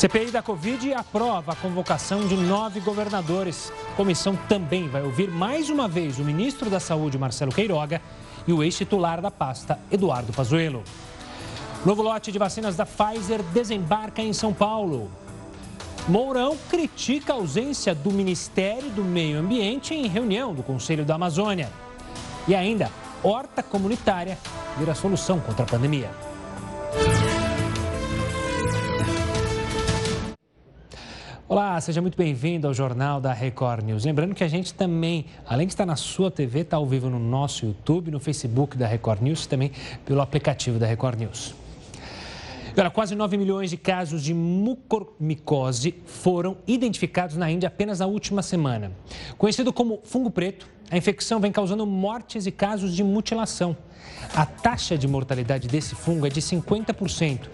CPI da Covid aprova a convocação de nove governadores. A comissão também vai ouvir mais uma vez o ministro da Saúde, Marcelo Queiroga, e o ex-titular da pasta, Eduardo Pazuello. Novo lote de vacinas da Pfizer desembarca em São Paulo. Mourão critica a ausência do Ministério do Meio Ambiente em reunião do Conselho da Amazônia. E ainda, horta comunitária vira solução contra a pandemia. Olá, seja muito bem-vindo ao Jornal da Record News. Lembrando que a gente também, além de estar na sua TV, está ao vivo no nosso YouTube, no Facebook da Record News, também pelo aplicativo da Record News. Quase 9 milhões de casos de mucormicose foram identificados na Índia apenas na última semana. Conhecido como fungo preto, a infecção vem causando mortes e casos de mutilação. A taxa de mortalidade desse fungo é de 50%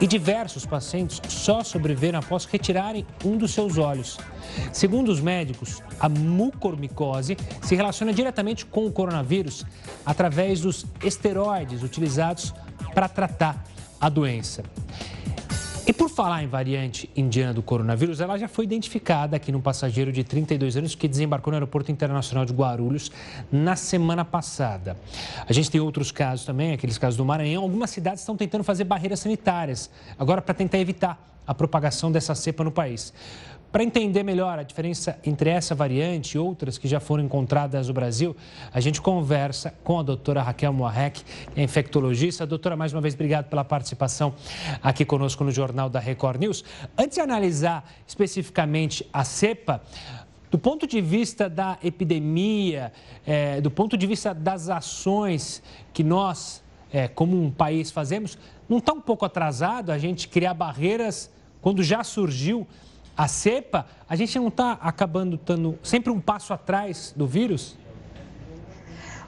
e diversos pacientes só sobreviveram após retirarem um dos seus olhos. Segundo os médicos, a mucormicose se relaciona diretamente com o coronavírus através dos esteroides utilizados para tratar a doença. E por falar em variante indiana do coronavírus, ela já foi identificada aqui num passageiro de 32 anos que desembarcou no Aeroporto Internacional de Guarulhos na semana passada. A gente tem outros casos também, aqueles casos do Maranhão. Algumas cidades estão tentando fazer barreiras sanitárias, agora para tentar evitar a propagação dessa cepa no país. Para entender melhor a diferença entre essa variante e outras que já foram encontradas no Brasil, a gente conversa com a doutora Raquel Moarec, é infectologista. Doutora, mais uma vez, obrigado pela participação aqui conosco no Jornal da Record News. Antes de analisar especificamente a cepa, do ponto de vista da epidemia, é, do ponto de vista das ações que nós, é, como um país, fazemos, não está um pouco atrasado a gente criar barreiras quando já surgiu a cepa, a gente não está acabando estando sempre um passo atrás do vírus?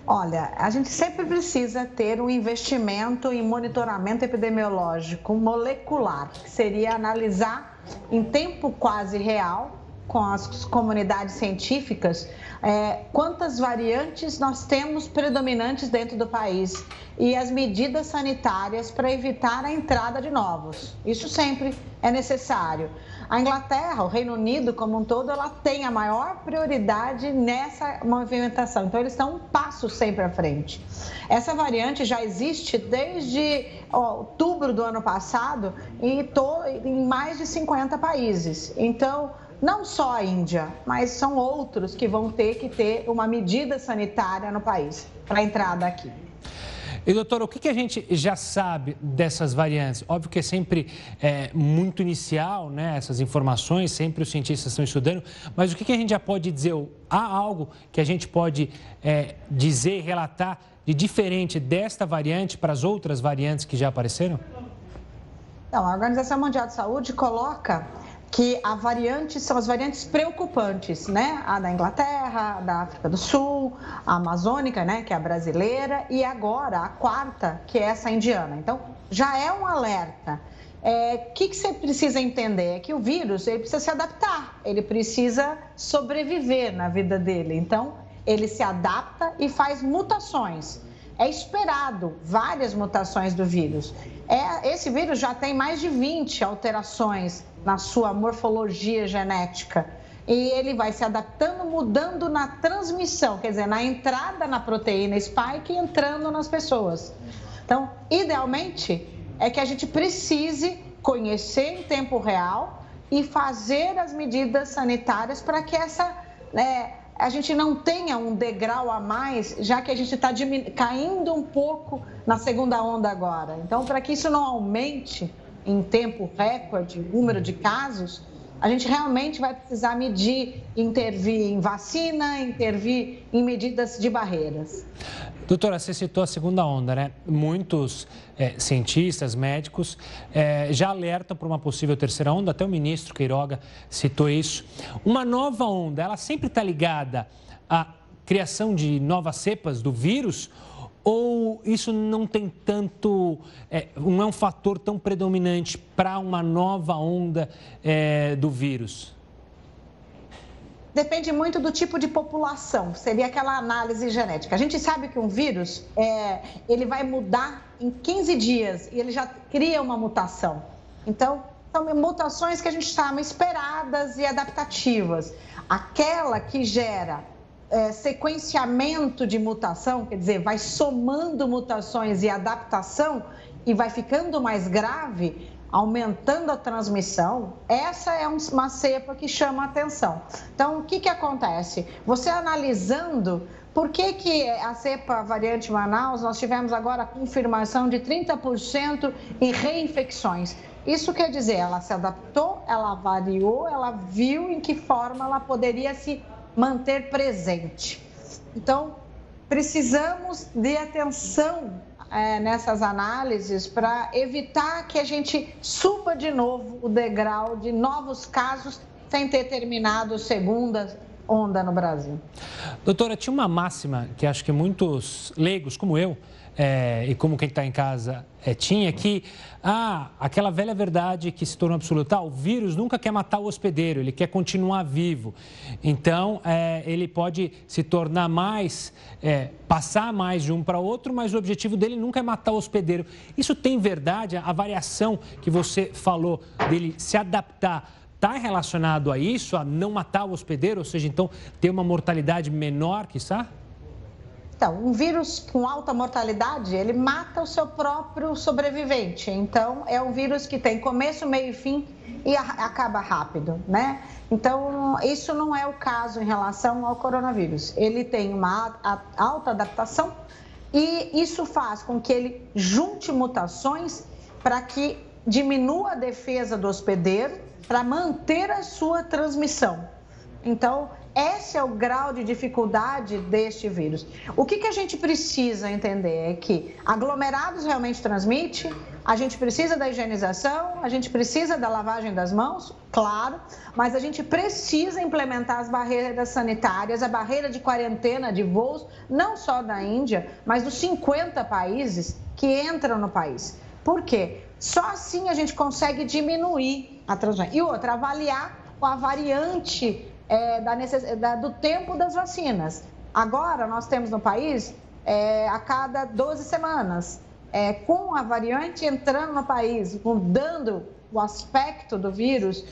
Olha, a gente sempre precisa ter um investimento em monitoramento epidemiológico molecular, que seria analisar em tempo quase real com as comunidades científicas é, quantas variantes nós temos predominantes dentro do país e as medidas sanitárias para evitar a entrada de novos. Isso sempre é necessário. A Inglaterra, o Reino Unido como um todo, ela tem a maior prioridade nessa movimentação. Então, eles estão um passo sempre à frente. Essa variante já existe desde ó, outubro do ano passado to, em mais de 50 países. Então, não só a Índia, mas são outros que vão ter que ter uma medida sanitária no país para entrada aqui. E doutor, o que, a gente já sabe dessas variantes? Óbvio que é sempre é, muito inicial, né? Essas informações, sempre os cientistas estão estudando, mas o que, a gente já pode dizer? Há algo que a gente pode é, dizer, relatar de diferente desta variante para as outras variantes que já apareceram? Não, a Organização Mundial de Saúde coloca que a variante são as variantes preocupantes, né? A da Inglaterra, a da África do Sul, a amazônica, né, que é a brasileira, e agora a quarta, que é essa indiana. Então, já é um alerta. O é, que, que você precisa entender? É que o vírus ele precisa se adaptar, ele precisa sobreviver na vida dele. Então, ele se adapta e faz mutações. É esperado várias mutações do vírus. É, esse vírus já tem mais de 20 alterações na sua morfologia genética. E ele vai se adaptando, mudando na transmissão, quer dizer, na entrada na proteína spike e entrando nas pessoas. Então, idealmente, é que a gente precise conhecer em tempo real e fazer as medidas sanitárias para que essa né, a gente não tenha um degrau a mais, já que a gente está caindo um pouco na segunda onda agora. Então, para que isso não aumente, em tempo recorde, o número de casos, a gente realmente vai precisar medir, intervir em vacina, intervir em medidas de barreiras. Doutora, você citou a segunda onda, né? Muitos é, cientistas, médicos é, já alertam para uma possível terceira onda, até o ministro Queiroga citou isso. Uma nova onda, ela sempre está ligada à criação de novas cepas do vírus ou isso não tem tanto, é, não é um fator tão predominante para uma nova onda é, do vírus? Depende muito do tipo de população, seria aquela análise genética. A gente sabe que um vírus, é, ele vai mudar em 15 dias e ele já cria uma mutação. Então, são mutações que a gente chama esperadas e adaptativas. Aquela que gera é, sequenciamento de mutação, quer dizer, vai somando mutações e adaptação e vai ficando mais grave, aumentando a transmissão, essa é uma cepa que chama atenção. Então, o que, que acontece? Você analisando por que, que a cepa variante Manaus, nós tivemos agora a confirmação de 30% em reinfecções. Isso quer dizer, ela se adaptou, ela variou, ela viu em que forma ela poderia se manter presente. Então, precisamos de atenção é, nessas análises para evitar que a gente suba de novo o degrau de novos casos sem ter terminado segunda onda no Brasil. Doutora, tinha uma máxima que acho que muitos leigos, como eu, é, e como quem está em casa é, tinha, que ah, aquela velha verdade que se tornou absoluta, ah, o vírus nunca quer matar o hospedeiro, ele quer continuar vivo. Então, é, ele pode se tornar mais, é, passar mais de um para outro, mas o objetivo dele nunca é matar o hospedeiro. Isso tem verdade? A variação que você falou dele se adaptar está relacionado a isso, a não matar o hospedeiro, ou seja, então ter uma mortalidade menor, que está? Então, um vírus com alta mortalidade, ele mata o seu próprio sobrevivente. Então, é um vírus que tem começo, meio e fim e acaba rápido, né? Então, isso não é o caso em relação ao coronavírus. Ele tem uma alta adaptação e isso faz com que ele junte mutações para que diminua a defesa do hospedeiro para manter a sua transmissão. Então, esse é o grau de dificuldade deste vírus. O que, que a gente precisa entender é que aglomerados realmente transmite, a gente precisa da higienização, a gente precisa da lavagem das mãos, claro, mas a gente precisa implementar as barreiras sanitárias, a barreira de quarentena de voos, não só da Índia, mas dos 50 países que entram no país. Por quê? Só assim a gente consegue diminuir a transmissão. E outra, avaliar a variante é, da necess... da, do tempo das vacinas. Agora, nós temos no país é, a cada 12 semanas, é, com a variante entrando no país, mudando o aspecto do vírus,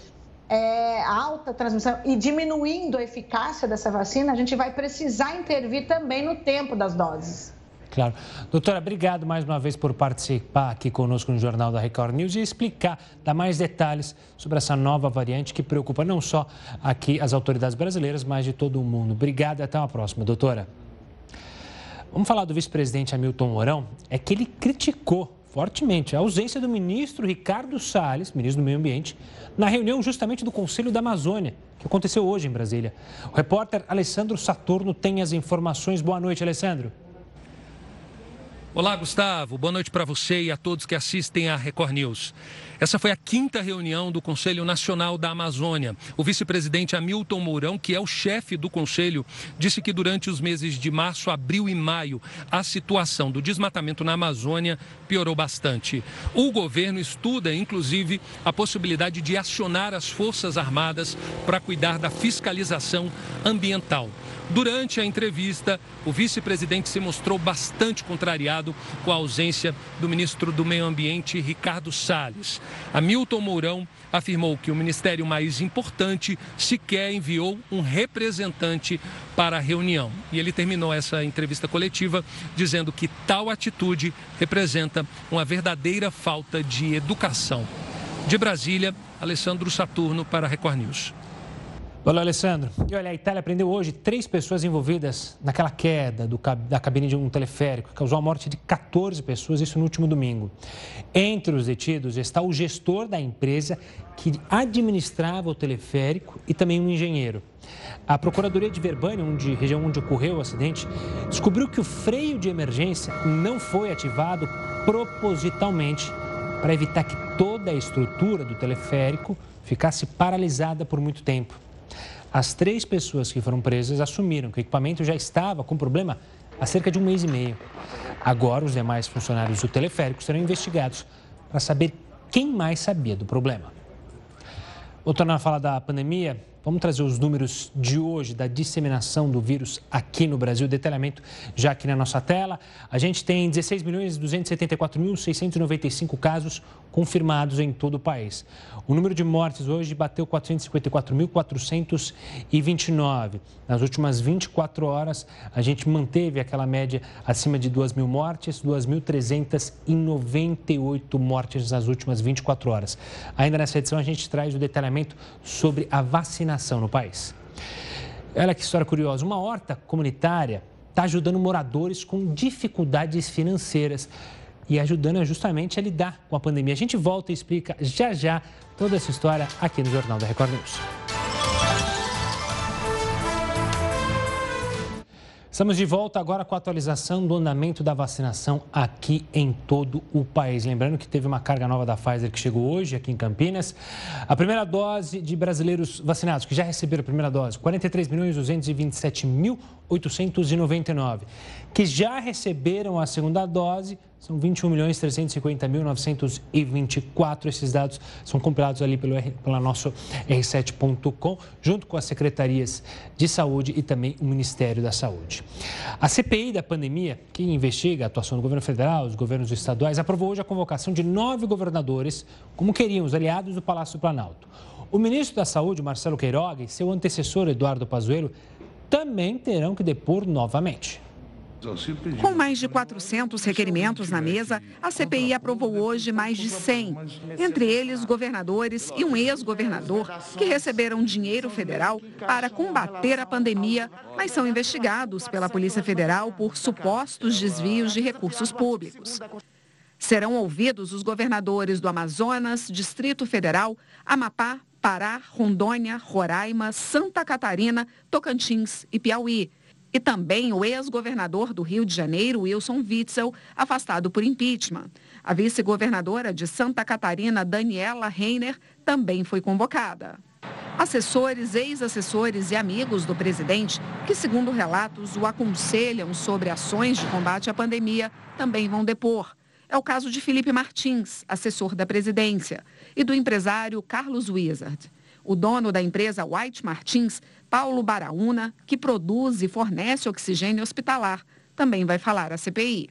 é, alta transmissão e diminuindo a eficácia dessa vacina, a gente vai precisar intervir também no tempo das doses. Claro. Doutora, obrigado mais uma vez por participar aqui conosco no Jornal da Record News e explicar, dar mais detalhes sobre essa nova variante que preocupa não só aqui as autoridades brasileiras, mas de todo o mundo. Obrigado e até uma próxima, doutora. Vamos falar do vice-presidente Hamilton Mourão. É que ele criticou fortemente a ausência do ministro Ricardo Salles, ministro do Meio Ambiente, na reunião justamente do Conselho da Amazônia, que aconteceu hoje em Brasília. O repórter Alessandro Saturno tem as informações. Boa noite, Alessandro. Olá, Gustavo. Boa noite para você e a todos que assistem à Record News. Essa foi a quinta reunião do Conselho Nacional da Amazônia. O vice-presidente Hamilton Mourão, que é o chefe do conselho, disse que durante os meses de março, abril e maio, a situação do desmatamento na Amazônia piorou bastante. O governo estuda, inclusive, a possibilidade de acionar as Forças Armadas para cuidar da fiscalização ambiental. Durante a entrevista, o vice-presidente se mostrou bastante contrariado com a ausência do ministro do Meio Ambiente, Ricardo Salles. Hamilton Mourão afirmou que o ministério mais importante sequer enviou um representante para a reunião. E ele terminou essa entrevista coletiva dizendo que tal atitude representa uma verdadeira falta de educação. De Brasília, Alessandro Saturno para Record News. Olá, Alessandro. E olha, a Itália prendeu hoje três pessoas envolvidas naquela queda do, da cabine de um teleférico, que causou a morte de 14 pessoas, isso no último domingo. Entre os detidos está o gestor da empresa que administrava o teleférico e também um engenheiro. A Procuradoria de Verbânia, onde, região onde ocorreu o acidente, descobriu que o freio de emergência não foi ativado propositalmente para evitar que toda a estrutura do teleférico ficasse paralisada por muito tempo. As três pessoas que foram presas assumiram que o equipamento já estava com problema há cerca de um mês e meio. Agora, os demais funcionários do teleférico serão investigados para saber quem mais sabia do problema. Voltando a falar da pandemia, Vamos trazer os números de hoje da disseminação do vírus aqui no Brasil. Detalhamento já aqui na nossa tela. A gente tem 16 milhões 274.695 casos confirmados em todo o país. O número de mortes hoje bateu 454.429. Nas últimas 24 horas, a gente manteve aquela média acima de 2 mil mortes, 2.398 mortes nas últimas 24 horas. Ainda nessa edição, a gente traz o detalhamento sobre a vacinação no país. Olha que história curiosa. Uma horta comunitária está ajudando moradores com dificuldades financeiras e ajudando justamente a lidar com a pandemia. A gente volta e explica já já toda essa história aqui no Jornal da Record News. Estamos de volta agora com a atualização do andamento da vacinação aqui em todo o país. Lembrando que teve uma carga nova da Pfizer que chegou hoje aqui em Campinas. A primeira dose de brasileiros vacinados que já receberam a primeira dose, 43 milhões 227 mil 899. Que já receberam a segunda dose, são 21 milhões 350 mil 924. Esses dados são compilados ali pelo, pela nosso r7.com, junto com as secretarias de saúde e também o Ministério da Saúde. A CPI da pandemia, que investiga a atuação do governo federal, os governos estaduais, aprovou hoje a convocação de nove governadores, como queriam os aliados do Palácio do Planalto. O ministro da Saúde, Marcelo Queiroga, e seu antecessor, Eduardo Pazuello, também terão que depor novamente. Com mais de 400 requerimentos na mesa, a CPI aprovou hoje mais de 100, entre eles governadores e um ex-governador que receberam dinheiro federal para combater a pandemia, mas são investigados pela Polícia Federal por supostos desvios de recursos públicos. Serão ouvidos os governadores do Amazonas, Distrito Federal, Amapá, Pará, Rondônia, Roraima, Santa Catarina, Tocantins e Piauí e também o ex-governador do Rio de Janeiro, Wilson Witzel, afastado por impeachment. A vice-governadora de Santa Catarina, Daniela Reiner, também foi convocada. Assessores, ex-assessores e amigos do presidente, que, segundo relatos, o aconselham sobre ações de combate à pandemia, também vão depor. É o caso de Felipe Martins, assessor da presidência, e do empresário Carlos Wizard. O dono da empresa White Martins, Paulo Baraúna, que produz e fornece oxigênio hospitalar, também vai falar à CPI.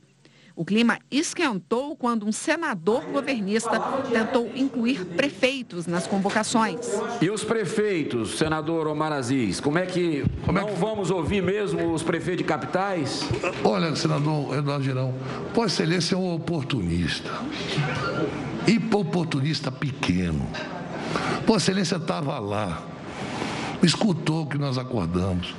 O clima esquentou quando um senador governista tentou incluir prefeitos nas convocações. E os prefeitos, senador Omar Aziz, como é que como não é que... vamos ouvir mesmo os prefeitos de capitais? Olha, senador Eduardo Girão, Vossa Excelência é um oportunista. E oportunista pequeno. Vossa Excelência estava lá, escutou que nós acordamos.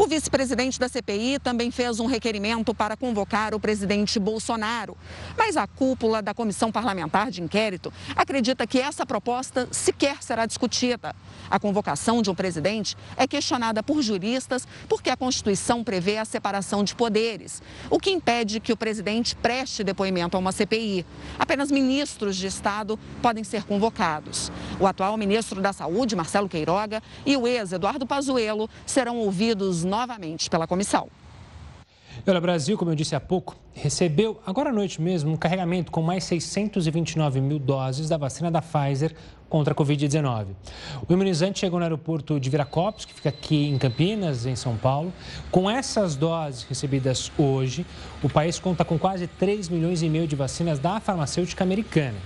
O vice-presidente da CPI também fez um requerimento para convocar o presidente Bolsonaro. Mas a cúpula da Comissão Parlamentar de Inquérito acredita que essa proposta sequer será discutida. A convocação de um presidente é questionada por juristas porque a Constituição prevê a separação de poderes, o que impede que o presidente preste depoimento a uma CPI. Apenas ministros de Estado podem ser convocados. O atual ministro da Saúde, Marcelo Queiroga, e o ex-Eduardo Pazuello serão ouvidos novamente pela comissão. Olha, Brasil, como eu disse há pouco, recebeu agora à noite mesmo um carregamento com mais 629 mil doses da vacina da Pfizer contra a Covid-19. O imunizante chegou no aeroporto de Viracopos, que fica aqui em Campinas, em São Paulo. Com essas doses recebidas hoje, o país conta com quase 3 milhões e meio de vacinas da farmacêutica americana.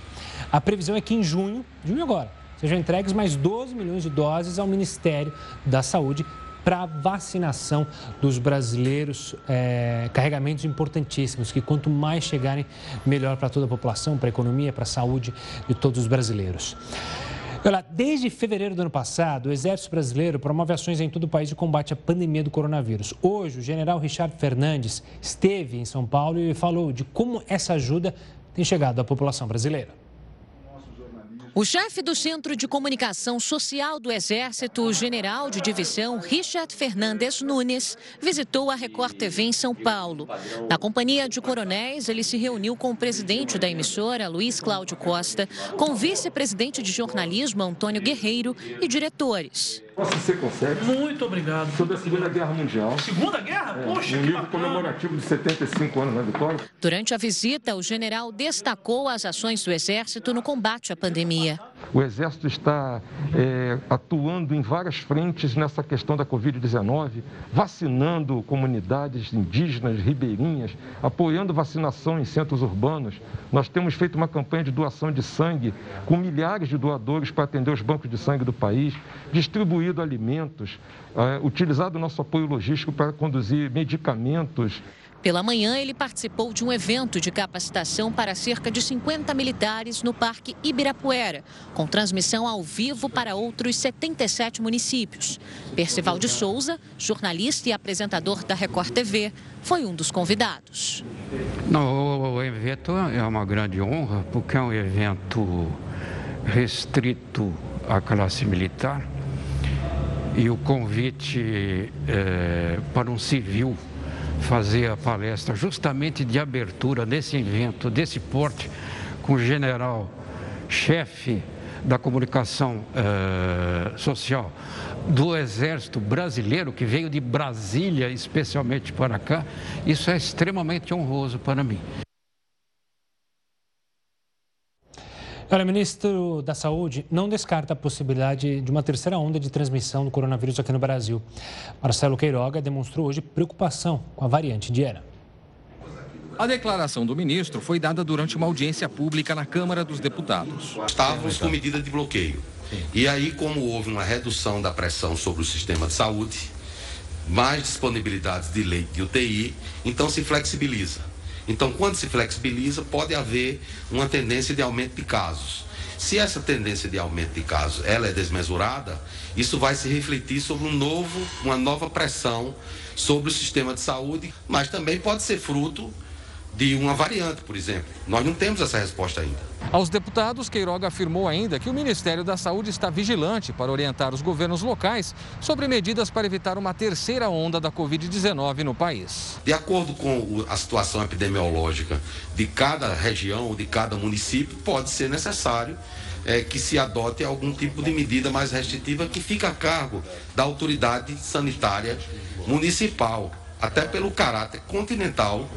A previsão é que em junho, junho agora, sejam entregues mais 12 milhões de doses ao Ministério da Saúde para a vacinação dos brasileiros. É, carregamentos importantíssimos, que quanto mais chegarem, melhor para toda a população, para a economia, para a saúde de todos os brasileiros. Olha, desde fevereiro do ano passado, o Exército Brasileiro promove ações em todo o país de combate à pandemia do coronavírus. Hoje, o general Richard Fernandes esteve em São Paulo e falou de como essa ajuda tem chegado à população brasileira. O chefe do Centro de Comunicação Social do Exército, o general de divisão Richard Fernandes Nunes, visitou a Record TV em São Paulo. Na companhia de coronéis, ele se reuniu com o presidente da emissora, Luiz Cláudio Costa, com o vice-presidente de jornalismo, Antônio Guerreiro, e diretores. Você consegue. Muito obrigado. Sobre a Segunda Guerra Mundial. Segunda Guerra? É, Poxa, um que livro bacana. comemorativo de 75 anos na né, vitória. Durante a visita, o general destacou as ações do Exército no combate à pandemia. O Exército está é, atuando em várias frentes nessa questão da Covid-19, vacinando comunidades indígenas, ribeirinhas, apoiando vacinação em centros urbanos. Nós temos feito uma campanha de doação de sangue com milhares de doadores para atender os bancos de sangue do país, distribuído alimentos, é, utilizado o nosso apoio logístico para conduzir medicamentos. Pela manhã, ele participou de um evento de capacitação para cerca de 50 militares no Parque Ibirapuera, com transmissão ao vivo para outros 77 municípios. Percival de Souza, jornalista e apresentador da Record TV, foi um dos convidados. O evento é uma grande honra, porque é um evento restrito à classe militar e o convite é, para um civil fazer a palestra justamente de abertura desse evento, desse porte, com o general chefe da comunicação uh, social do Exército Brasileiro, que veio de Brasília especialmente para cá, isso é extremamente honroso para mim. Olha, o ministro da Saúde não descarta a possibilidade de uma terceira onda de transmissão do coronavírus aqui no Brasil. Marcelo Queiroga demonstrou hoje preocupação com a variante indiana. A declaração do ministro foi dada durante uma audiência pública na Câmara dos Deputados. Estávamos com medida de bloqueio. E aí, como houve uma redução da pressão sobre o sistema de saúde, mais disponibilidades de leite de UTI, então se flexibiliza. Então, quando se flexibiliza, pode haver uma tendência de aumento de casos. Se essa tendência de aumento de casos ela é desmesurada, isso vai se refletir sobre um novo, uma nova pressão sobre o sistema de saúde, mas também pode ser fruto de uma variante, por exemplo. Nós não temos essa resposta ainda. Aos deputados, Queiroga afirmou ainda que o Ministério da Saúde está vigilante para orientar os governos locais sobre medidas para evitar uma terceira onda da Covid-19 no país. De acordo com a situação epidemiológica de cada região ou de cada município, pode ser necessário é, que se adote algum tipo de medida mais restritiva que fica a cargo da autoridade sanitária municipal, até pelo caráter continental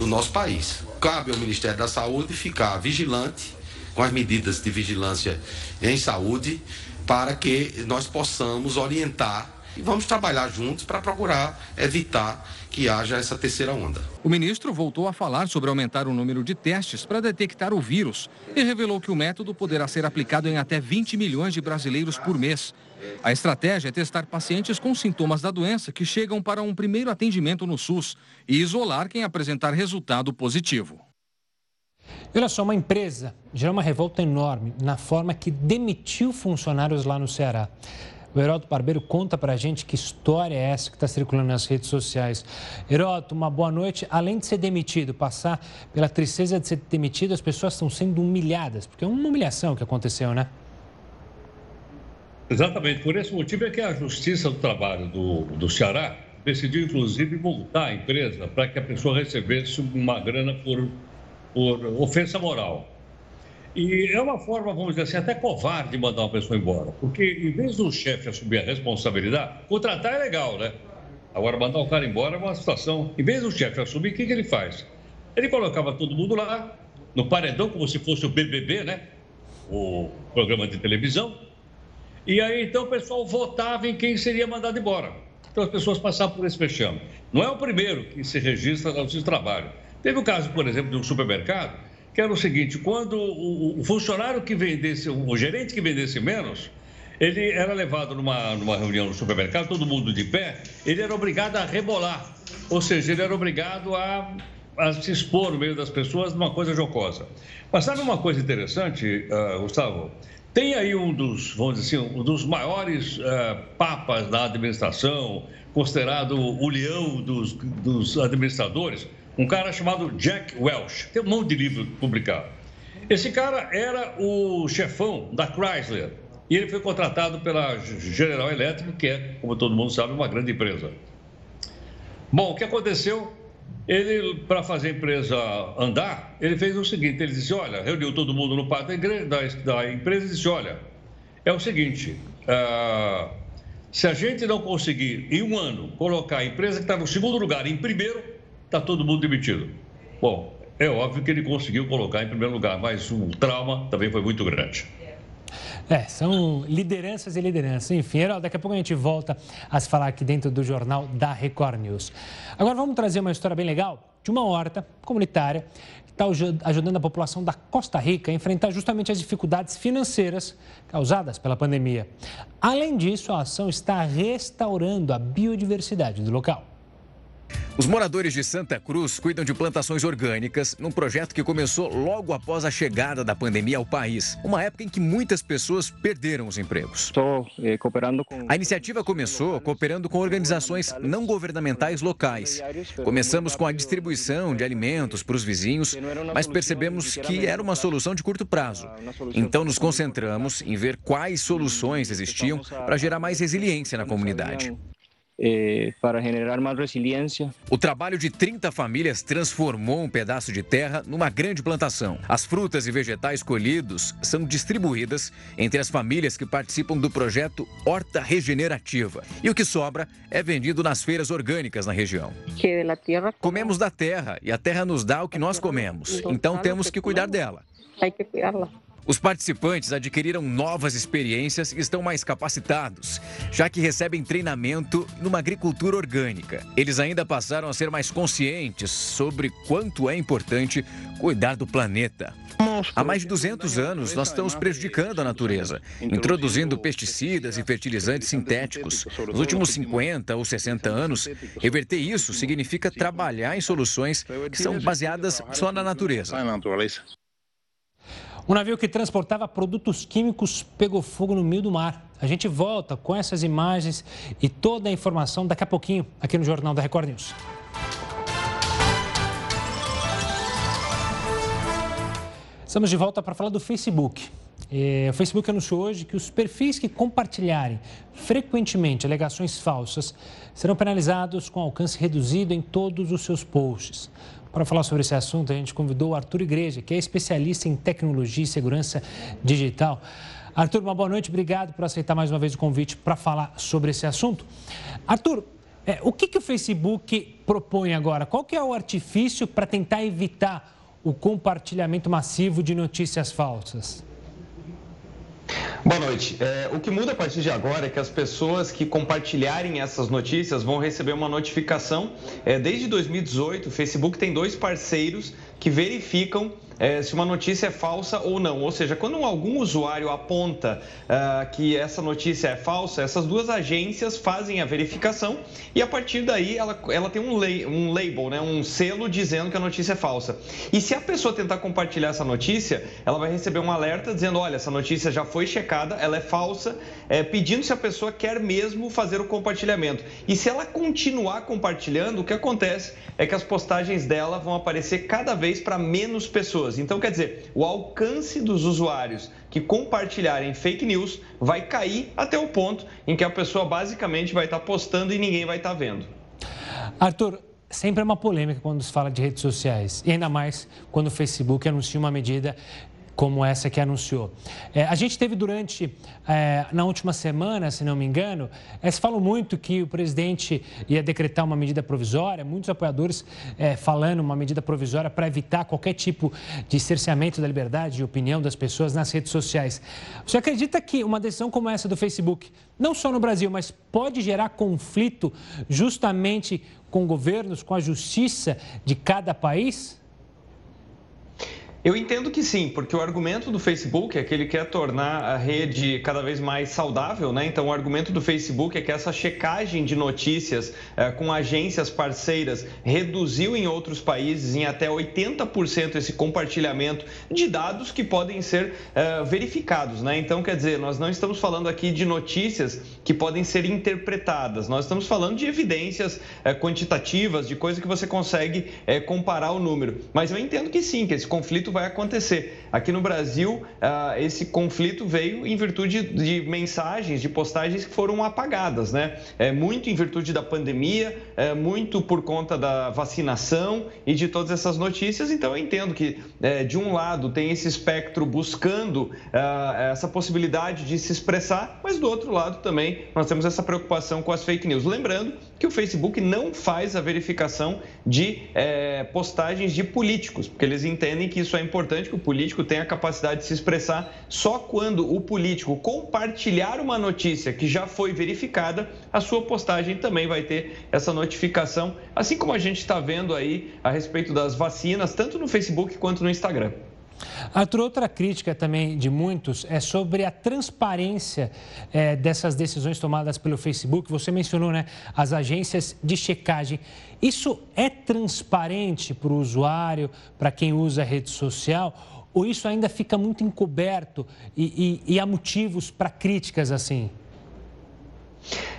do nosso país. Cabe ao Ministério da Saúde ficar vigilante com as medidas de vigilância em saúde para que nós possamos orientar e vamos trabalhar juntos para procurar evitar que haja essa terceira onda. O ministro voltou a falar sobre aumentar o número de testes para detectar o vírus e revelou que o método poderá ser aplicado em até 20 milhões de brasileiros por mês. A estratégia é testar pacientes com sintomas da doença que chegam para um primeiro atendimento no SUS e isolar quem apresentar resultado positivo. olha só, uma empresa gerou uma revolta enorme na forma que demitiu funcionários lá no Ceará. O Heródoto Barbeiro conta pra gente que história é essa que está circulando nas redes sociais. Heródoto, uma boa noite. Além de ser demitido, passar pela tristeza de ser demitido, as pessoas estão sendo humilhadas, porque é uma humilhação que aconteceu, né? Exatamente, por esse motivo é que a Justiça do Trabalho do, do Ceará decidiu, inclusive, multar a empresa para que a pessoa recebesse uma grana por, por ofensa moral. E é uma forma, vamos dizer assim, até covarde de mandar uma pessoa embora, porque em vez do chefe assumir a responsabilidade, contratar é legal, né? Agora, mandar o cara embora é uma situação. Em vez do chefe assumir, o que, que ele faz? Ele colocava todo mundo lá, no paredão, como se fosse o BBB, né? O programa de televisão e aí, então, o pessoal votava em quem seria mandado embora. Então, as pessoas passavam por esse fechame. Não é o primeiro que se registra no seu trabalho. Teve o caso, por exemplo, de um supermercado, que era o seguinte: quando o, funcionário que vendesse, o gerente que vendesse menos, ele era levado numa, numa reunião no supermercado, todo mundo de pé, ele era obrigado a rebolar. Ou seja, ele era obrigado a, a se expor no meio das pessoas numa coisa jocosa. Mas sabe uma coisa interessante, uh, Gustavo? Tem aí um dos, vamos dizer assim, um dos maiores uh, papas da administração, considerado o leão dos, dos administradores, um cara chamado Jack Welch. Tem um monte de livro publicado. Esse cara era o chefão da Chrysler e ele foi contratado pela General Electric, que é, como todo mundo sabe, uma grande empresa. Bom, o que aconteceu? Ele, para fazer a empresa andar, ele fez o seguinte: ele disse, olha, reuniu todo mundo no pátio da, da, empresa e disse, olha, é o seguinte, uh, se a gente não conseguir em um ano colocar a empresa que está no segundo lugar em primeiro, está todo mundo demitido. Bom, é óbvio que ele conseguiu colocar em primeiro lugar, mas o trauma também foi muito grande. É, são lideranças e lideranças. Enfim, Herói, daqui a pouco a gente volta a se falar aqui dentro do jornal da Record News. Agora vamos trazer uma história bem legal de uma horta comunitária que está ajudando a população da Costa Rica a enfrentar justamente as dificuldades financeiras causadas pela pandemia. Além disso, a ação está restaurando a biodiversidade do local. Os moradores de Santa Cruz cuidam de plantações orgânicas num projeto que começou logo após a chegada da pandemia ao país, uma época em que muitas pessoas perderam os empregos. Estou eh, cooperando com... A iniciativa começou cooperando com organizações não governamentais locais. Começamos com a distribuição de alimentos para os vizinhos, mas percebemos que era uma solução de curto prazo. Então nos concentramos em ver quais soluções existiam para gerar mais resiliência na comunidade eh, para generar mais resiliência. O trabalho de 30 famílias transformou um pedaço de terra numa grande plantação. As frutas e vegetais colhidos são distribuídas entre as famílias que participam do projeto Horta Regenerativa. E o que sobra é vendido nas feiras orgânicas na região. Comemos da terra e a terra nos dá o que nós comemos. Então temos que cuidar dela. Os participantes adquiriram novas experiências e estão mais capacitados, já que recebem treinamento numa agricultura orgânica. Eles ainda passaram a ser mais conscientes sobre quanto é importante cuidar do planeta. Há mais de 200 anos, nós estamos prejudicando a natureza, introduzindo pesticidas e fertilizantes sintéticos. Nos últimos 50 ou 60 anos, reverter isso significa trabalhar em soluções que são baseadas só na natureza. Um navio que transportava produtos químicos pegou fogo no meio do mar. A gente volta com essas imagens e toda a informação daqui a pouquinho aqui no Jornal da Record News. Estamos de volta para falar do Facebook. É, o Facebook anunciou hoje que os perfis que compartilharem frequentemente alegações falsas serão penalizados com alcance reduzido em todos os seus posts. Para falar sobre esse assunto, a gente convidou o Arthur Igreja, que é especialista em tecnologia e segurança digital. Arthur, uma boa noite, obrigado por aceitar mais uma vez o convite para falar sobre esse assunto. Arthur, é, o que, que o Facebook propõe agora? Qual que é o artifício para tentar evitar o compartilhamento massivo de notícias falsas? Boa noite. É, o que muda a partir de agora é que as pessoas que compartilharem essas notícias vão receber uma notificação. É, desde 2018, o Facebook tem dois parceiros que verificam é, se uma notícia é falsa ou não. Ou seja, quando algum usuário aponta uh, que essa notícia é falsa, essas duas agências fazem a verificação e a partir daí ela, ela tem um, lay, um label, né, um selo dizendo que a notícia é falsa. E se a pessoa tentar compartilhar essa notícia, ela vai receber um alerta dizendo: olha, essa notícia já foi checada, ela é falsa, é, pedindo se a pessoa quer mesmo fazer o compartilhamento. E se ela continuar compartilhando, o que acontece é que as postagens dela vão aparecer cada vez para menos pessoas pessoas. Então, quer dizer, o alcance dos usuários que compartilharem fake news vai cair até o ponto em que a pessoa basicamente vai estar postando e ninguém vai estar vendo. Arthur, sempre é uma polêmica quando se fala de redes sociais, e ainda mais quando o Facebook anuncia uma medida como essa que anunciou. É, a gente teve durante, é, na última semana, se não me engano, é, se falou muito que o presidente ia decretar uma medida provisória, muitos apoiadores é, falando uma medida provisória para evitar qualquer tipo de cerceamento da liberdade de opinião das pessoas nas redes sociais. Você acredita que uma decisão como essa do Facebook, não só no Brasil, mas pode gerar conflito justamente com governos, com a justiça de cada país? Eu entendo que sim, porque o argumento do Facebook é que ele quer tornar a rede cada vez mais saudável, né? Então, o argumento do Facebook é que essa checagem de notícias eh, com agências parceiras reduziu em outros países em até 80% esse compartilhamento de dados que podem ser eh, verificados, né? Então, quer dizer, nós não estamos falando aqui de notícias que podem ser interpretadas, nós estamos falando de evidências eh, quantitativas, de coisa que você consegue comparar o número. Mas eu entendo que sim, que esse conflito conflito vai acontecer. Aqui no Brasil, ah, esse conflito veio em virtude de mensagens, de postagens que foram apagadas, né? É muito em virtude da pandemia, é muito por conta da vacinação e de todas essas notícias. Então, eu entendo que, é, de um lado, tem esse espectro buscando ah, essa possibilidade de se expressar, mas do outro lado também nós temos essa preocupação com as fake news. Lembrando que o Facebook não faz a verificação de é, postagens de políticos, porque eles entendem que isso é importante, que o político tenha a capacidade de se expressar só quando o político compartilhar uma notícia que já foi verificada, a sua postagem também vai ter essa notificação, assim como a gente está vendo aí a respeito das vacinas, tanto no Facebook quanto no Instagram. Outra crítica também de muitos é sobre a transparência é, dessas decisões tomadas pelo Facebook. Você mencionou né, as agências de checagem. Isso é transparente para o usuário, para quem usa a rede social? Ou isso ainda fica muito encoberto e, e, e há motivos para críticas assim?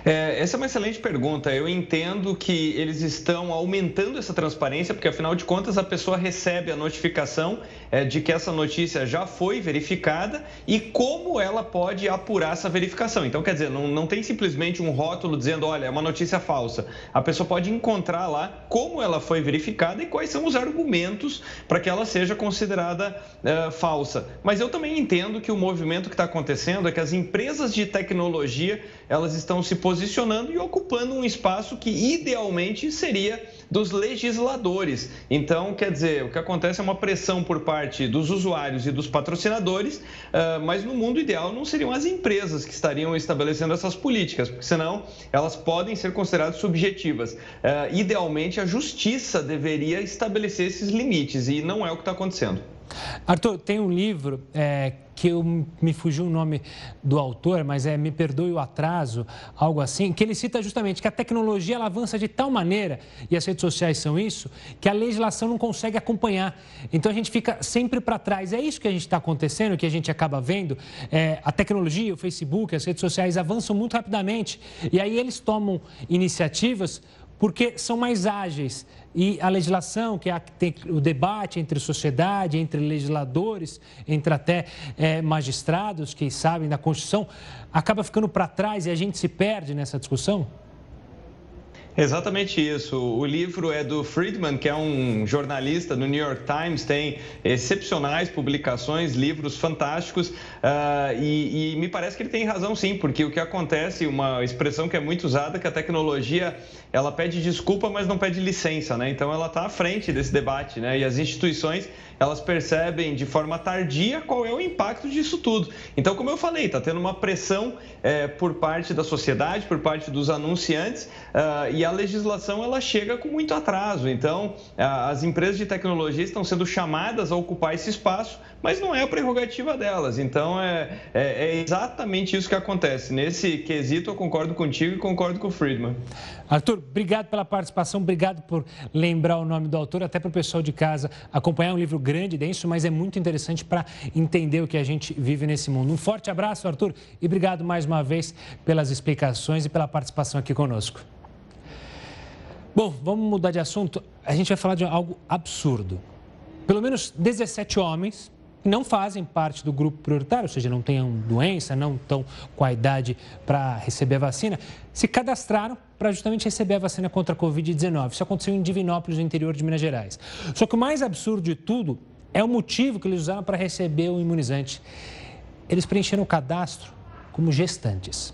É, essa é uma excelente pergunta. Eu entendo que eles estão aumentando essa transparência, porque afinal de contas a pessoa recebe a notificação é, de que essa notícia já foi verificada e como ela pode apurar essa verificação. Então, quer dizer, não, não tem simplesmente um rótulo dizendo, olha, é uma notícia falsa. A pessoa pode encontrar lá como ela foi verificada e quais são os argumentos para que ela seja considerada é, falsa. Mas eu também entendo que o movimento que está acontecendo é que as empresas de tecnologia elas estão se posicionando e ocupando um espaço que idealmente seria dos legisladores. Então, quer dizer, o que acontece é uma pressão por parte dos usuários e dos patrocinadores, ah, mas no mundo ideal não seriam as empresas que estariam estabelecendo essas políticas, porque senão elas podem ser consideradas subjetivas. Ah, idealmente, a justiça deveria estabelecer esses limites e não é o que está acontecendo. Arthur, tem um livro é, que eu, me fugiu o nome do autor, mas é Me Perdoe o Atraso, algo assim, que ele cita justamente que a tecnologia ela avança de tal maneira, e as redes sociais são isso, que a legislação não consegue acompanhar. Então a gente fica sempre para trás. É isso que a gente está acontecendo, que a gente acaba vendo. É, a tecnologia, o Facebook, as redes sociais avançam muito rapidamente, e aí eles tomam iniciativas porque são mais ágeis. E a legislação, que é a, tem o debate entre sociedade, entre legisladores, entre até é, magistrados que sabem da Constituição, acaba ficando para trás e a gente se perde nessa discussão? Exatamente isso. O livro é do Friedman, que é um jornalista do New York Times, tem excepcionais publicações, livros fantásticos, uh, e, e, me parece que ele tem razão sim, porque o que acontece, uma expressão que é muito usada, que a tecnologia ela pede desculpa, mas não pede licença, né? Então ela está à frente desse debate, né? E as instituições elas percebem de forma tardia qual é o impacto disso tudo. Então, como eu falei, está tendo uma pressão é, por parte da sociedade, por parte dos anunciantes, uh, e a legislação ela chega com muito atraso. Então, as empresas de tecnologia estão sendo chamadas a ocupar esse espaço, mas não é a prerrogativa delas. Então, é, é, é exatamente isso que acontece. Nesse quesito, eu concordo contigo e concordo com o Friedman. Arthur, obrigado pela participação, obrigado por lembrar o nome do autor, até para o pessoal de casa acompanhar um livro grande, denso, mas é muito interessante para entender o que a gente vive nesse mundo. Um forte abraço, Arthur, e obrigado mais uma vez pelas explicações e pela participação aqui conosco. Bom, vamos mudar de assunto. A gente vai falar de algo absurdo. Pelo menos 17 homens não fazem parte do grupo prioritário, ou seja, não tenham doença, não estão com a idade para receber a vacina, se cadastraram para justamente receber a vacina contra a Covid-19. Isso aconteceu em Divinópolis, no interior de Minas Gerais. Só que o mais absurdo de tudo é o motivo que eles usaram para receber o imunizante. Eles preencheram o cadastro como gestantes.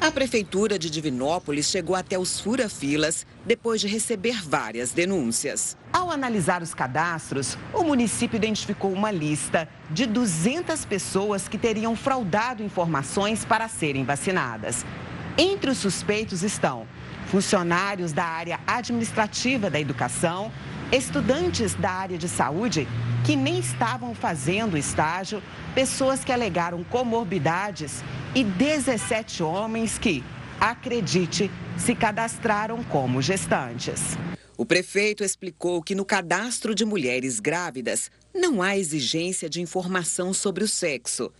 A Prefeitura de Divinópolis chegou até os fura-filas depois de receber várias denúncias. Ao analisar os cadastros, o município identificou uma lista de 200 pessoas que teriam fraudado informações para serem vacinadas. Entre os suspeitos estão funcionários da área administrativa da educação, estudantes da área de saúde que nem estavam fazendo estágio, pessoas que alegaram comorbidades e 17 homens que, acredite, se cadastraram como gestantes. O prefeito explicou que no cadastro de mulheres grávidas não há exigência de informação sobre o sexo.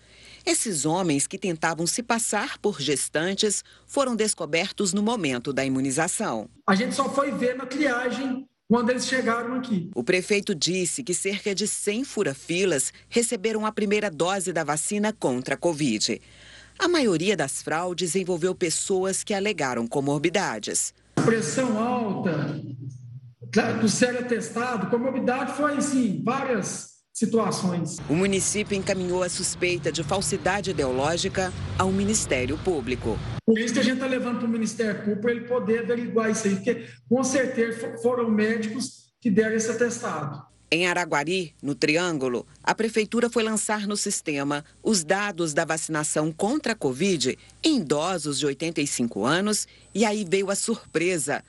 Esses homens que tentavam se passar por gestantes foram descobertos no momento da imunização. A gente só foi ver na triagem quando eles chegaram aqui. O prefeito disse que cerca de 100 fura-filas receberam a primeira dose da vacina contra a Covid. A maioria das fraudes envolveu pessoas que alegaram comorbidades. Pressão alta, do sério atestado, comorbidade foi, sim, várias situações. O município encaminhou a suspeita de falsidade ideológica ao Ministério Público. Por isso que a gente está levando para o Ministério Público para ele poder averiguar isso aí, porque com certeza foram médicos que deram esse atestado. Em Araguari, no Triângulo, a prefeitura foi lançar no sistema os dados da vacinação contra a Covid em idosos de 85 anos e aí veio a surpresa.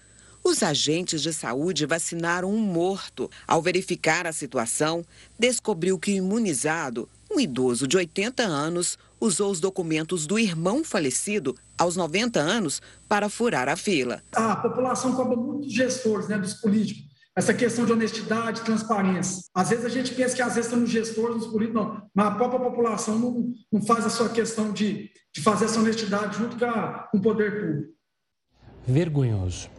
Os agentes de saúde vacinaram um morto. Ao verificar a situação, descobriu que o imunizado, um idoso de 80 anos, usou os documentos do irmão falecido aos 90 anos para furar a fila. A população cobra muito dos gestores, né, dos políticos. Essa questão de honestidade, transparência. Às vezes a gente pensa que às vezes estão gestores, nos políticos, não. Mas a própria população não, não faz a sua questão de, de fazer essa honestidade junto com o poder público. Vergonhoso.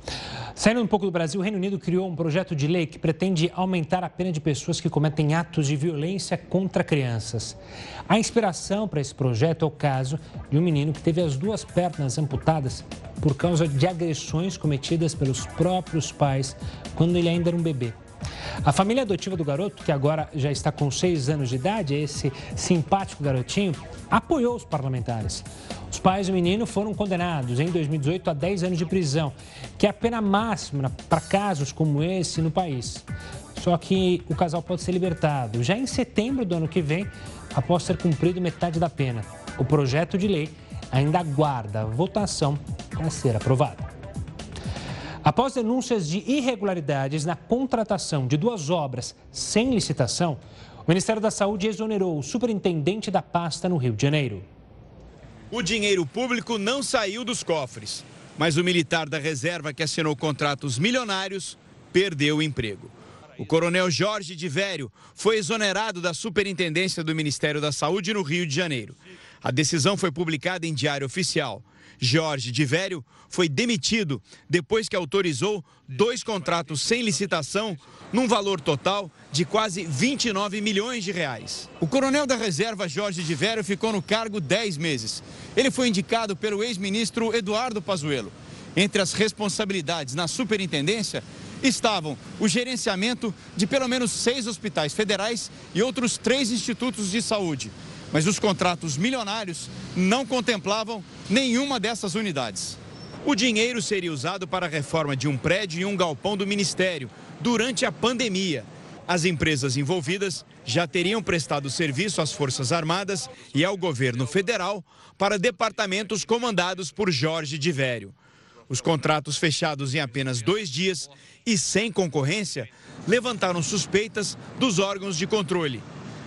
Saindo um pouco do Brasil, o Reino Unido criou um projeto de lei que pretende aumentar a pena de pessoas que cometem atos de violência contra crianças. A inspiração para esse projeto é o caso de um menino que teve as duas pernas amputadas por causa de agressões cometidas pelos próprios pais quando ele ainda era um bebê. A família adotiva do garoto, que agora já está com seis anos de idade, esse simpático garotinho, apoiou os parlamentares. Os pais do menino foram condenados em 2018 a 10 anos de prisão, que é a pena máxima para casos como esse no país. Só que o casal pode ser libertado já em setembro do ano que vem, após ter cumprido metade da pena. O projeto de lei ainda aguarda votação para ser aprovado. Após denúncias de irregularidades na contratação de duas obras sem licitação, o Ministério da Saúde exonerou o superintendente da pasta no Rio de Janeiro. O dinheiro público não saiu dos cofres, mas o militar da reserva que assinou contratos milionários perdeu o emprego. O coronel Jorge de Vério foi exonerado da superintendência do Ministério da Saúde no Rio de Janeiro. A decisão foi publicada em Diário Oficial. Jorge de Vério foi demitido depois que autorizou dois contratos sem licitação num valor total de quase 29 milhões de reais. O coronel da reserva Jorge de Vério ficou no cargo 10 meses. Ele foi indicado pelo ex-ministro Eduardo Pazuello. Entre as responsabilidades na superintendência estavam o gerenciamento de pelo menos seis hospitais federais e outros três institutos de saúde mas os contratos milionários não contemplavam nenhuma dessas unidades. O dinheiro seria usado para a reforma de um prédio e um galpão do Ministério durante a pandemia. As empresas envolvidas já teriam prestado serviço às Forças Armadas e ao governo federal para departamentos comandados por Jorge de Vério. Os contratos fechados em apenas dois dias e sem concorrência levantaram suspeitas dos órgãos de controle.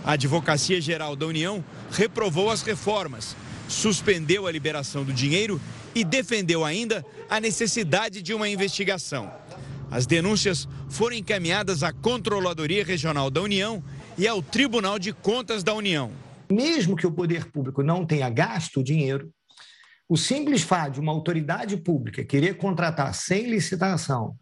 A Advocacia Geral da União reprovou as reformas, suspendeu a liberação do dinheiro e defendeu ainda a necessidade de uma investigação. As denúncias foram encaminhadas à Controladoria Regional da União e ao Tribunal de Contas da União. Mesmo que o poder público não tenha gasto o dinheiro, o simples fato de uma autoridade pública querer contratar sem licitação,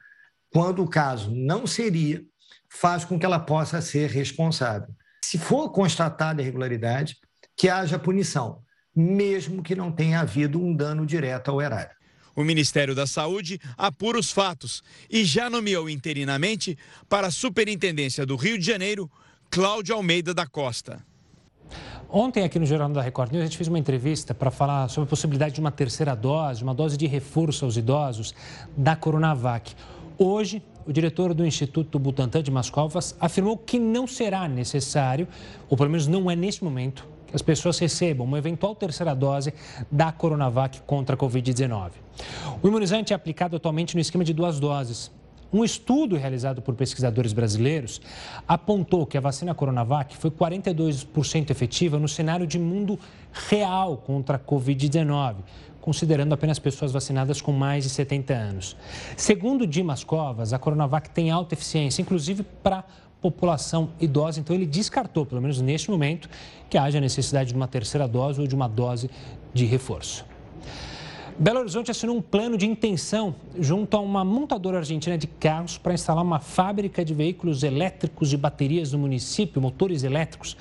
quando o caso não seria, faz com que ela possa ser responsável se for constatada irregularidade, que haja punição, mesmo que não tenha havido um dano direto ao erário. O Ministério da Saúde apura os fatos e já nomeou interinamente para a Superintendência do Rio de Janeiro Cláudio Almeida da Costa. Ontem, aqui no Jornal da Record News, a gente fez uma entrevista para falar sobre a possibilidade de uma terceira dose, uma dose de reforço aos idosos da Coronavac. Hoje, o diretor do Instituto Butantan de Mascovas afirmou que não será necessário, ou pelo menos não é neste momento, que as pessoas recebam uma eventual terceira dose da Coronavac contra a Covid-19. O imunizante é aplicado atualmente no esquema de duas doses. Um estudo realizado por pesquisadores brasileiros apontou que a vacina Coronavac foi 42% efetiva no cenário de mundo real contra a Covid-19, considerando apenas pessoas vacinadas com mais de 70 anos. Segundo Dimas Covas, a Coronavac tem alta eficiência, inclusive para população idosa, então ele descartou, pelo menos neste momento, que haja necessidade de uma terceira dose ou de uma dose de reforço. Belo Horizonte assinou um plano de intenção junto a uma montadora argentina de carros para instalar uma fábrica de veículos elétricos e baterias no município, motores elétricos.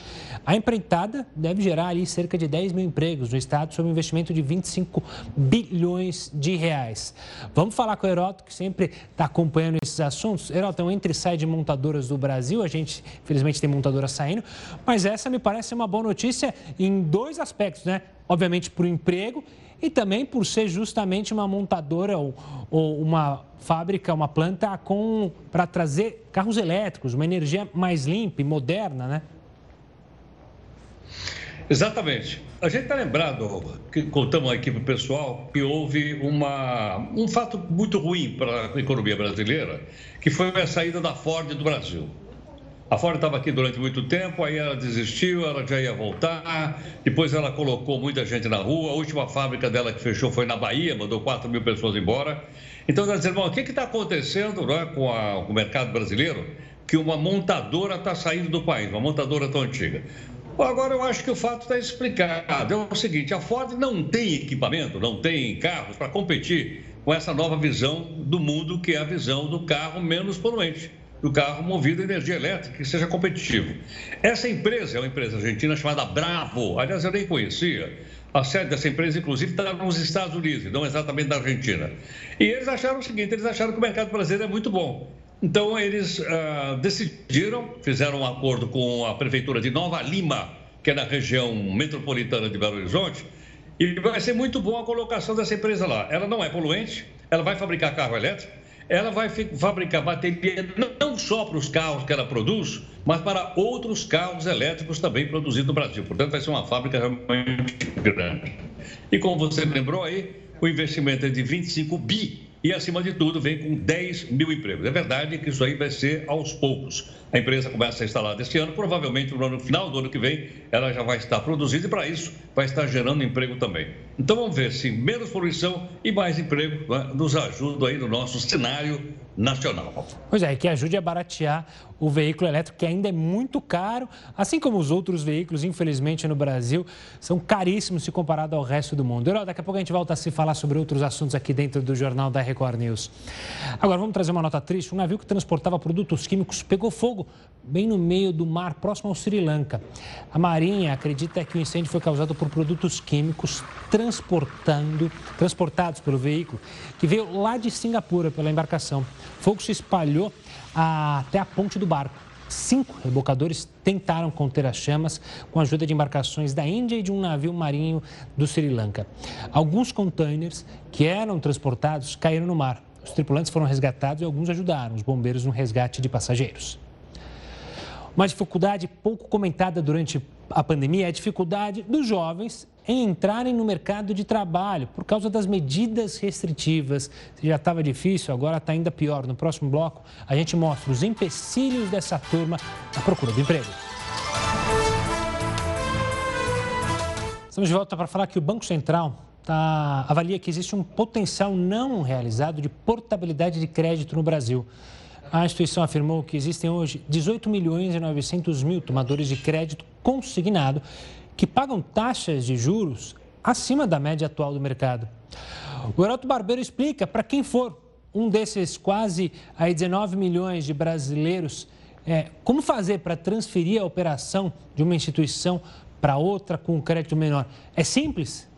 A empreitada deve gerar ali cerca de 10 mil empregos no estado sob um investimento de 25 bilhões de reais. Vamos falar com o Heroto, que sempre está acompanhando esses assuntos. Heroto, é um entre e sai de montadoras do Brasil. A gente, infelizmente, tem montadoras saindo, mas essa me parece uma boa notícia em dois aspectos, né? Obviamente, para o emprego e também por ser justamente uma montadora ou, ou uma fábrica, uma planta com para trazer carros elétricos, uma energia mais limpa e moderna, né? Exatamente. A gente está lembrado, que contamos aqui para o pessoal, que houve uma, um fato muito ruim para a economia brasileira, que foi a saída da Ford do Brasil. A Ford estava aqui durante muito tempo, aí ela desistiu, ela já ia voltar. Depois ela colocou muita gente na rua. A última fábrica dela que fechou foi na Bahia, mandou 4 mil pessoas embora. Então, nós dizemos, o que está acontecendo é, com, a, com o mercado brasileiro? Que uma montadora está saindo do país, uma montadora tão antiga. Agora, eu acho que o fato está explicado. É o seguinte: a Ford não tem equipamento, não tem carros para competir com essa nova visão do mundo, que é a visão do carro menos poluente do carro movido a energia elétrica que seja competitivo. Essa empresa é uma empresa argentina chamada Bravo. Aliás, eu nem conhecia. A sede dessa empresa, inclusive, está nos Estados Unidos, não exatamente na Argentina. E eles acharam o seguinte: eles acharam que o mercado brasileiro é muito bom. Então, eles uh, decidiram, fizeram um acordo com a prefeitura de Nova Lima, que é na região metropolitana de Belo Horizonte, e vai ser muito bom a colocação dessa empresa lá. Ela não é poluente, ela vai fabricar carro elétrico, ela vai fabricar bateria não só para os carros que ela produz, mas para outros carros elétricos também produzidos no Brasil. Portanto, vai ser uma fábrica realmente grande. E como você lembrou aí, o investimento é de 25 bi e, acima de tudo, vem com 10 mil empregos. É verdade que isso aí vai ser aos poucos. A empresa começa a instalar deste ano, provavelmente no final do ano que vem ela já vai estar produzindo e, para isso, vai estar gerando emprego também. Então, vamos ver se menos poluição e mais emprego né, nos ajuda aí no nosso cenário nacional. Pois é, que ajude a baratear o veículo elétrico, que ainda é muito caro, assim como os outros veículos, infelizmente, no Brasil, são caríssimos se comparado ao resto do mundo. Herói, daqui a pouco a gente volta a se falar sobre outros assuntos aqui dentro do Jornal da Record News. Agora, vamos trazer uma nota triste. Um navio que transportava produtos químicos pegou fogo bem no meio do mar, próximo ao Sri Lanka. A Marinha acredita que o incêndio foi causado por produtos químicos transportando, transportados pelo veículo, que veio lá de Singapura pela embarcação. O fogo se espalhou até a ponte do barco. Cinco rebocadores tentaram conter as chamas com a ajuda de embarcações da Índia e de um navio marinho do Sri Lanka. Alguns containers que eram transportados caíram no mar. Os tripulantes foram resgatados e alguns ajudaram os bombeiros no resgate de passageiros. Uma dificuldade pouco comentada durante a pandemia é a dificuldade dos jovens em entrarem no mercado de trabalho por causa das medidas restritivas. Já estava difícil, agora está ainda pior. No próximo bloco, a gente mostra os empecilhos dessa turma na procura de emprego. Estamos de volta para falar que o Banco Central tá, avalia que existe um potencial não realizado de portabilidade de crédito no Brasil. A instituição afirmou que existem hoje 18 milhões e 900 mil tomadores de crédito consignado que pagam taxas de juros acima da média atual do mercado. O Heroto Barbeiro explica para quem for um desses quase aí 19 milhões de brasileiros é, como fazer para transferir a operação de uma instituição para outra com um crédito menor. É simples?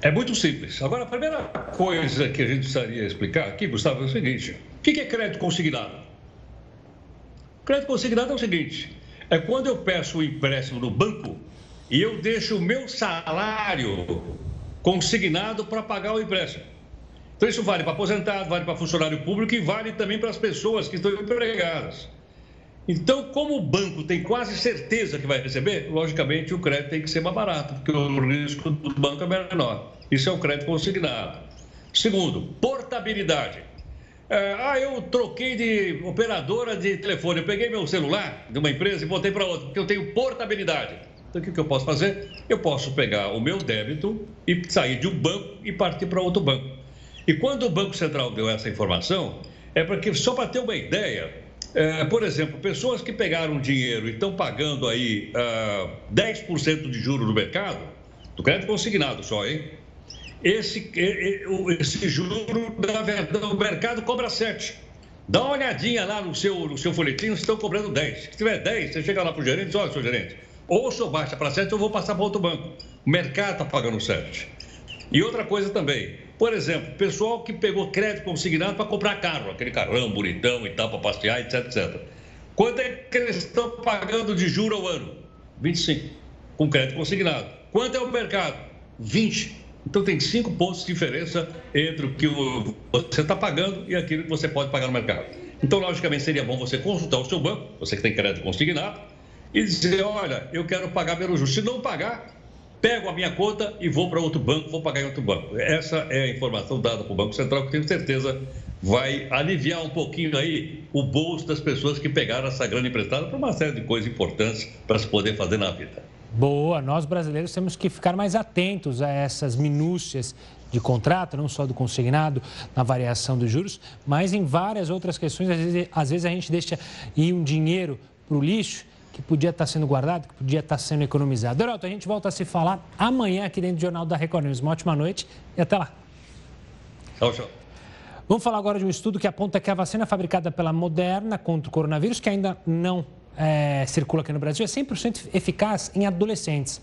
É muito simples. Agora, a primeira coisa que a gente precisaria explicar aqui, Gustavo, é o seguinte: o que é crédito consignado? Crédito consignado é o seguinte: é quando eu peço um empréstimo no banco e eu deixo o meu salário consignado para pagar o empréstimo. Então, isso vale para aposentado, vale para funcionário público e vale também para as pessoas que estão empregadas. Então, como o banco tem quase certeza que vai receber, logicamente o crédito tem que ser mais barato, porque o risco do banco é menor. Isso é o crédito consignado. Segundo, portabilidade. É, ah, eu troquei de operadora de telefone. Eu peguei meu celular de uma empresa e botei para outra, porque eu tenho portabilidade. Então, o que eu posso fazer? Eu posso pegar o meu débito e sair de um banco e partir para outro banco. E quando o Banco Central deu essa informação, é porque, só para ter uma ideia, é, por exemplo, pessoas que pegaram dinheiro e estão pagando aí uh, ah, 10% de juro no mercado, do crédito consignado só, hein? Esse, esse juro, na verdade, o mercado cobra 7. Dá uma olhadinha lá no seu, no seu folhetim, estão cobrando 10. Se tiver 10, você chega lá para o gerente e diz, olha, seu gerente, ou o senhor baixa para 7 ou eu vou passar para outro banco. O mercado está pagando 7. E outra coisa também, por exemplo, pessoal que pegou crédito consignado para comprar carro, aquele carrão bonitão e tal, para passear, etc, etc. Quanto é que eles estão pagando de juro ao ano? 25, com crédito consignado. Quanto é o mercado? 20. Então tem cinco pontos de diferença entre o que você está pagando e aquilo que você pode pagar no mercado. Então, logicamente, seria bom você consultar o seu banco, você que tem crédito consignado, e dizer, olha, eu quero pagar menos juros. Se não pagar, pego a minha conta e vou para outro banco, vou pagar em outro banco. Essa é a informação dada para o Banco Central, que tenho certeza vai aliviar um pouquinho aí o bolso das pessoas que pegaram essa grana emprestada para uma série de coisas importantes para se poder fazer na vida. Boa, nós brasileiros temos que ficar mais atentos a essas minúcias de contrato, não só do consignado, na variação dos juros, mas em várias outras questões. Às vezes, às vezes a gente deixa ir um dinheiro para o lixo que podia estar sendo guardado, que podia estar sendo economizado. Heroto, a gente volta a se falar amanhã aqui dentro do Jornal da Record News. Uma ótima noite e até lá. Tchau, tchau. Vamos falar agora de um estudo que aponta que a vacina fabricada pela Moderna contra o coronavírus, que ainda não é, circula aqui no Brasil é 100% eficaz em adolescentes.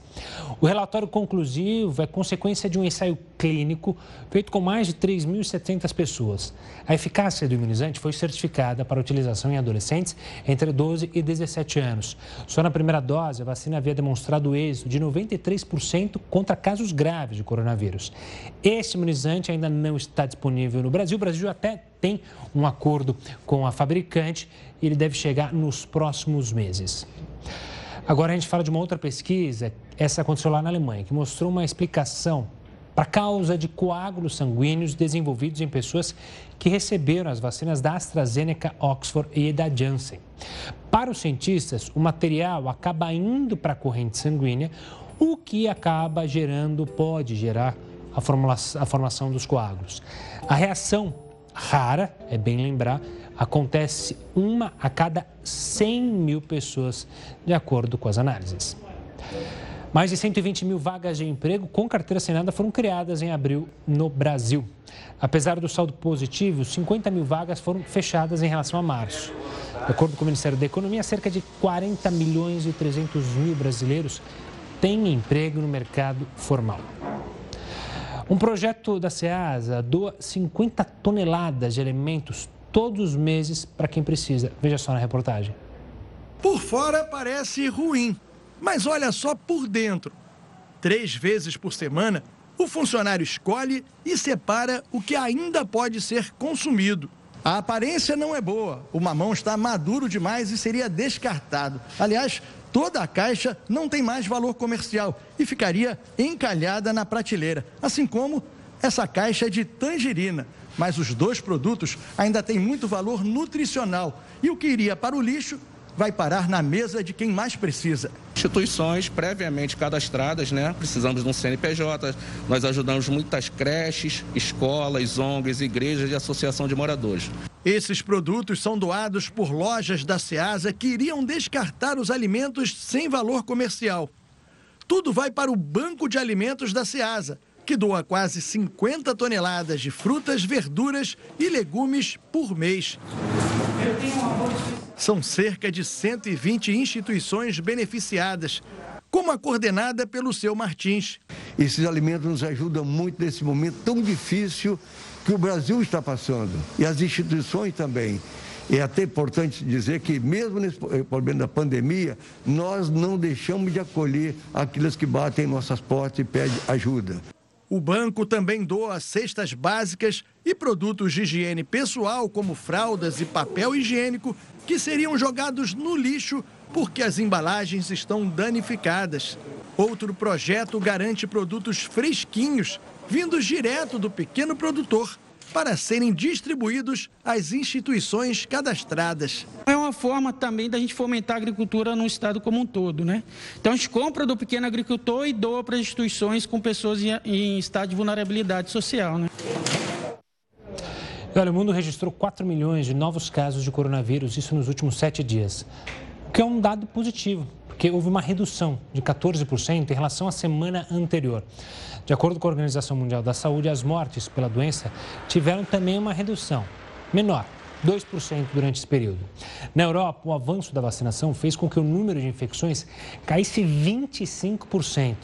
O relatório conclusivo é consequência de um ensaio clínico feito com mais de 3.700 pessoas. A eficácia do imunizante foi certificada para utilização em adolescentes entre 12 e 17 anos. Só na primeira dose, a vacina havia demonstrado êxito de 93% contra casos graves de coronavírus. Este imunizante ainda não está disponível no Brasil. O Brasil até tem um acordo com a fabricante e ele deve chegar nos próximos meses. Agora a gente fala de uma outra pesquisa, essa aconteceu lá na Alemanha, que mostrou uma explicação para a causa de coágulos sanguíneos desenvolvidos em pessoas que receberam as vacinas da AstraZeneca, Oxford e da Janssen. Para os cientistas, o material acaba indo para a corrente sanguínea, o que acaba gerando, pode gerar a, a formação dos coágulos. A reação rara, é bem lembrar, acontece uma a cada 100 mil pessoas, de acordo com as análises. Mais de 120 mil vagas de emprego com carteira assinada foram criadas em abril no Brasil. Apesar do saldo positivo, 50 mil vagas foram fechadas em relação a março. De acordo com o Ministério da Economia, cerca de 40 milhões e 300 mil brasileiros têm emprego no mercado formal. Um projeto da SEASA doa 50 toneladas de alimentos todos os meses para quem precisa. Veja só na reportagem. Por fora parece ruim, mas olha só por dentro. Três vezes por semana, o funcionário escolhe e separa o que ainda pode ser consumido. A aparência não é boa, o mamão está maduro demais e seria descartado. Aliás, toda a caixa não tem mais valor comercial e ficaria encalhada na prateleira, assim como essa caixa de tangerina mas os dois produtos ainda têm muito valor nutricional e o que iria para o lixo vai parar na mesa de quem mais precisa. Instituições previamente cadastradas, né? Precisamos de um CNPJ. Nós ajudamos muitas creches, escolas, ONGs, igrejas e associação de moradores. Esses produtos são doados por lojas da Ceasa que iriam descartar os alimentos sem valor comercial. Tudo vai para o Banco de Alimentos da Ceasa que doa quase 50 toneladas de frutas, verduras e legumes por mês. São cerca de 120 instituições beneficiadas, como a coordenada pelo seu Martins. Esses alimentos nos ajudam muito nesse momento tão difícil que o Brasil está passando e as instituições também. É até importante dizer que, mesmo nesse problema da pandemia, nós não deixamos de acolher aqueles que batem em nossas portas e pedem ajuda. O banco também doa cestas básicas e produtos de higiene pessoal, como fraldas e papel higiênico, que seriam jogados no lixo porque as embalagens estão danificadas. Outro projeto garante produtos fresquinhos, vindos direto do pequeno produtor para serem distribuídos às instituições cadastradas. É uma forma também da gente fomentar a agricultura no estado como um todo, né? Então a gente compra do pequeno agricultor e doa para instituições com pessoas em, em estado de vulnerabilidade social, né? Olha, o mundo registrou 4 milhões de novos casos de coronavírus, isso nos últimos sete dias, o que é um dado positivo porque houve uma redução de 14% em relação à semana anterior. De acordo com a Organização Mundial da Saúde, as mortes pela doença tiveram também uma redução menor, 2% durante esse período. Na Europa, o avanço da vacinação fez com que o número de infecções caísse 25%.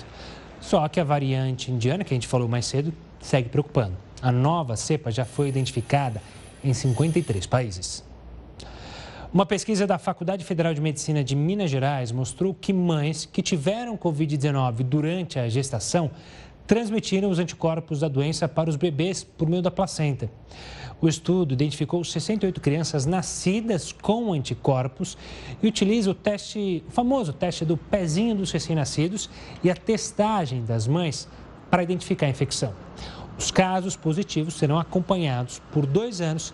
Só que a variante indiana, que a gente falou mais cedo, segue preocupando. A nova cepa já foi identificada em 53 países. Uma pesquisa da Faculdade Federal de Medicina de Minas Gerais mostrou que mães que tiveram Covid-19 durante a gestação transmitiram os anticorpos da doença para os bebês por meio da placenta. O estudo identificou 68 crianças nascidas com anticorpos e utiliza o teste, o famoso teste do pezinho dos recém-nascidos e a testagem das mães para identificar a infecção. Os casos positivos serão acompanhados por dois anos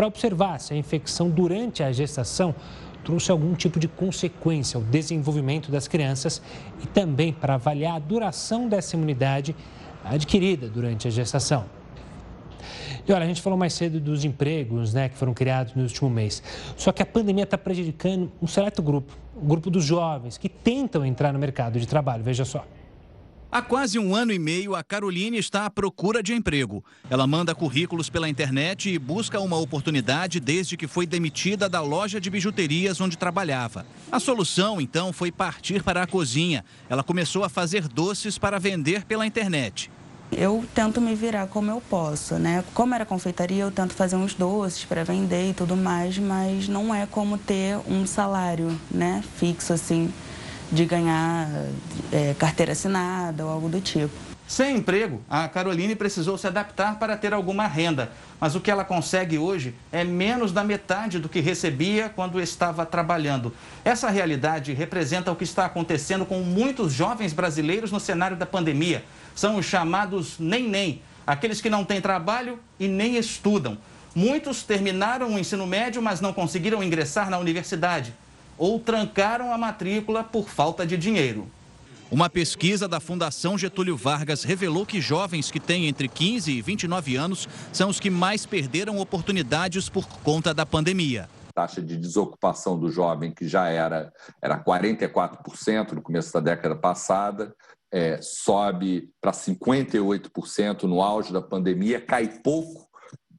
para observar se a infecção durante a gestação trouxe algum tipo de consequência ao desenvolvimento das crianças e também para avaliar a duração dessa imunidade adquirida durante a gestação. E olha, a gente falou mais cedo dos empregos né, que foram criados no último mês. Só que a pandemia está prejudicando um certo grupo, o grupo dos jovens que tentam entrar no mercado de trabalho. Veja só. Há quase um ano e meio, a Caroline está à procura de emprego. Ela manda currículos pela internet e busca uma oportunidade desde que foi demitida da loja de bijuterias onde trabalhava. A solução, então, foi partir para a cozinha. Ela começou a fazer doces para vender pela internet. Eu tento me virar como eu posso, né? Como era confeitaria, eu tento fazer uns doces para vender e tudo mais, mas não é como ter um salário, né, fixo assim de ganhar é, carteira assinada ou algo do tipo. Sem emprego, a Caroline precisou se adaptar para ter alguma renda, mas o que ela consegue hoje é menos da metade do que recebia quando estava trabalhando. Essa realidade representa o que está acontecendo com muitos jovens brasileiros no cenário da pandemia. São os chamados nem-nem, aqueles que não têm trabalho e nem estudam. Muitos terminaram o ensino médio, mas não conseguiram ingressar na universidade ou trancaram a matrícula por falta de dinheiro. Uma pesquisa da Fundação Getúlio Vargas revelou que jovens que têm entre 15 e 29 anos são os que mais perderam oportunidades por conta da pandemia. A taxa de desocupação do jovem, que já era, era 44% no começo da década passada, é, sobe para 58% no auge da pandemia, cai pouco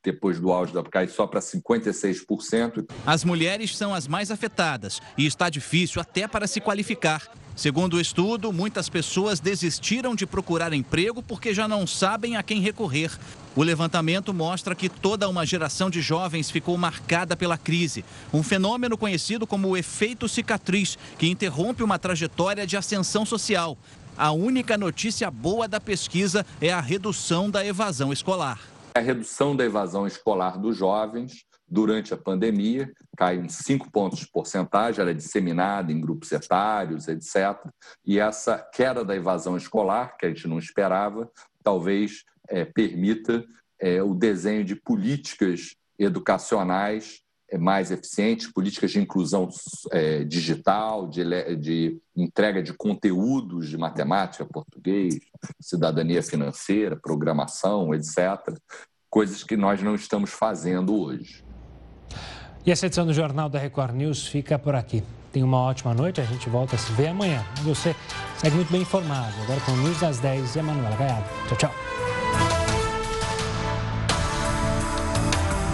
depois do auge da cai só para 56%. As mulheres são as mais afetadas e está difícil até para se qualificar. Segundo o estudo, muitas pessoas desistiram de procurar emprego porque já não sabem a quem recorrer. O levantamento mostra que toda uma geração de jovens ficou marcada pela crise, um fenômeno conhecido como o efeito cicatriz, que interrompe uma trajetória de ascensão social. A única notícia boa da pesquisa é a redução da evasão escolar. A redução da evasão escolar dos jovens durante a pandemia caiu em 5 pontos porcentagem, ela é disseminada em grupos etários, etc. E essa queda da evasão escolar, que a gente não esperava, talvez é, permita é, o desenho de políticas educacionais mais eficientes, políticas de inclusão é, digital, de, de, entrega de conteúdos de matemática, português, cidadania financeira, programação, etc. Coisas que nós não estamos fazendo hoje. E essa edição do Jornal da Record News fica por aqui. Tenha uma ótima noite, a gente volta a se ver amanhã. Você segue muito bem informado. Agora com o News das 10 e a Manuela Gaiado. Tchau, tchau.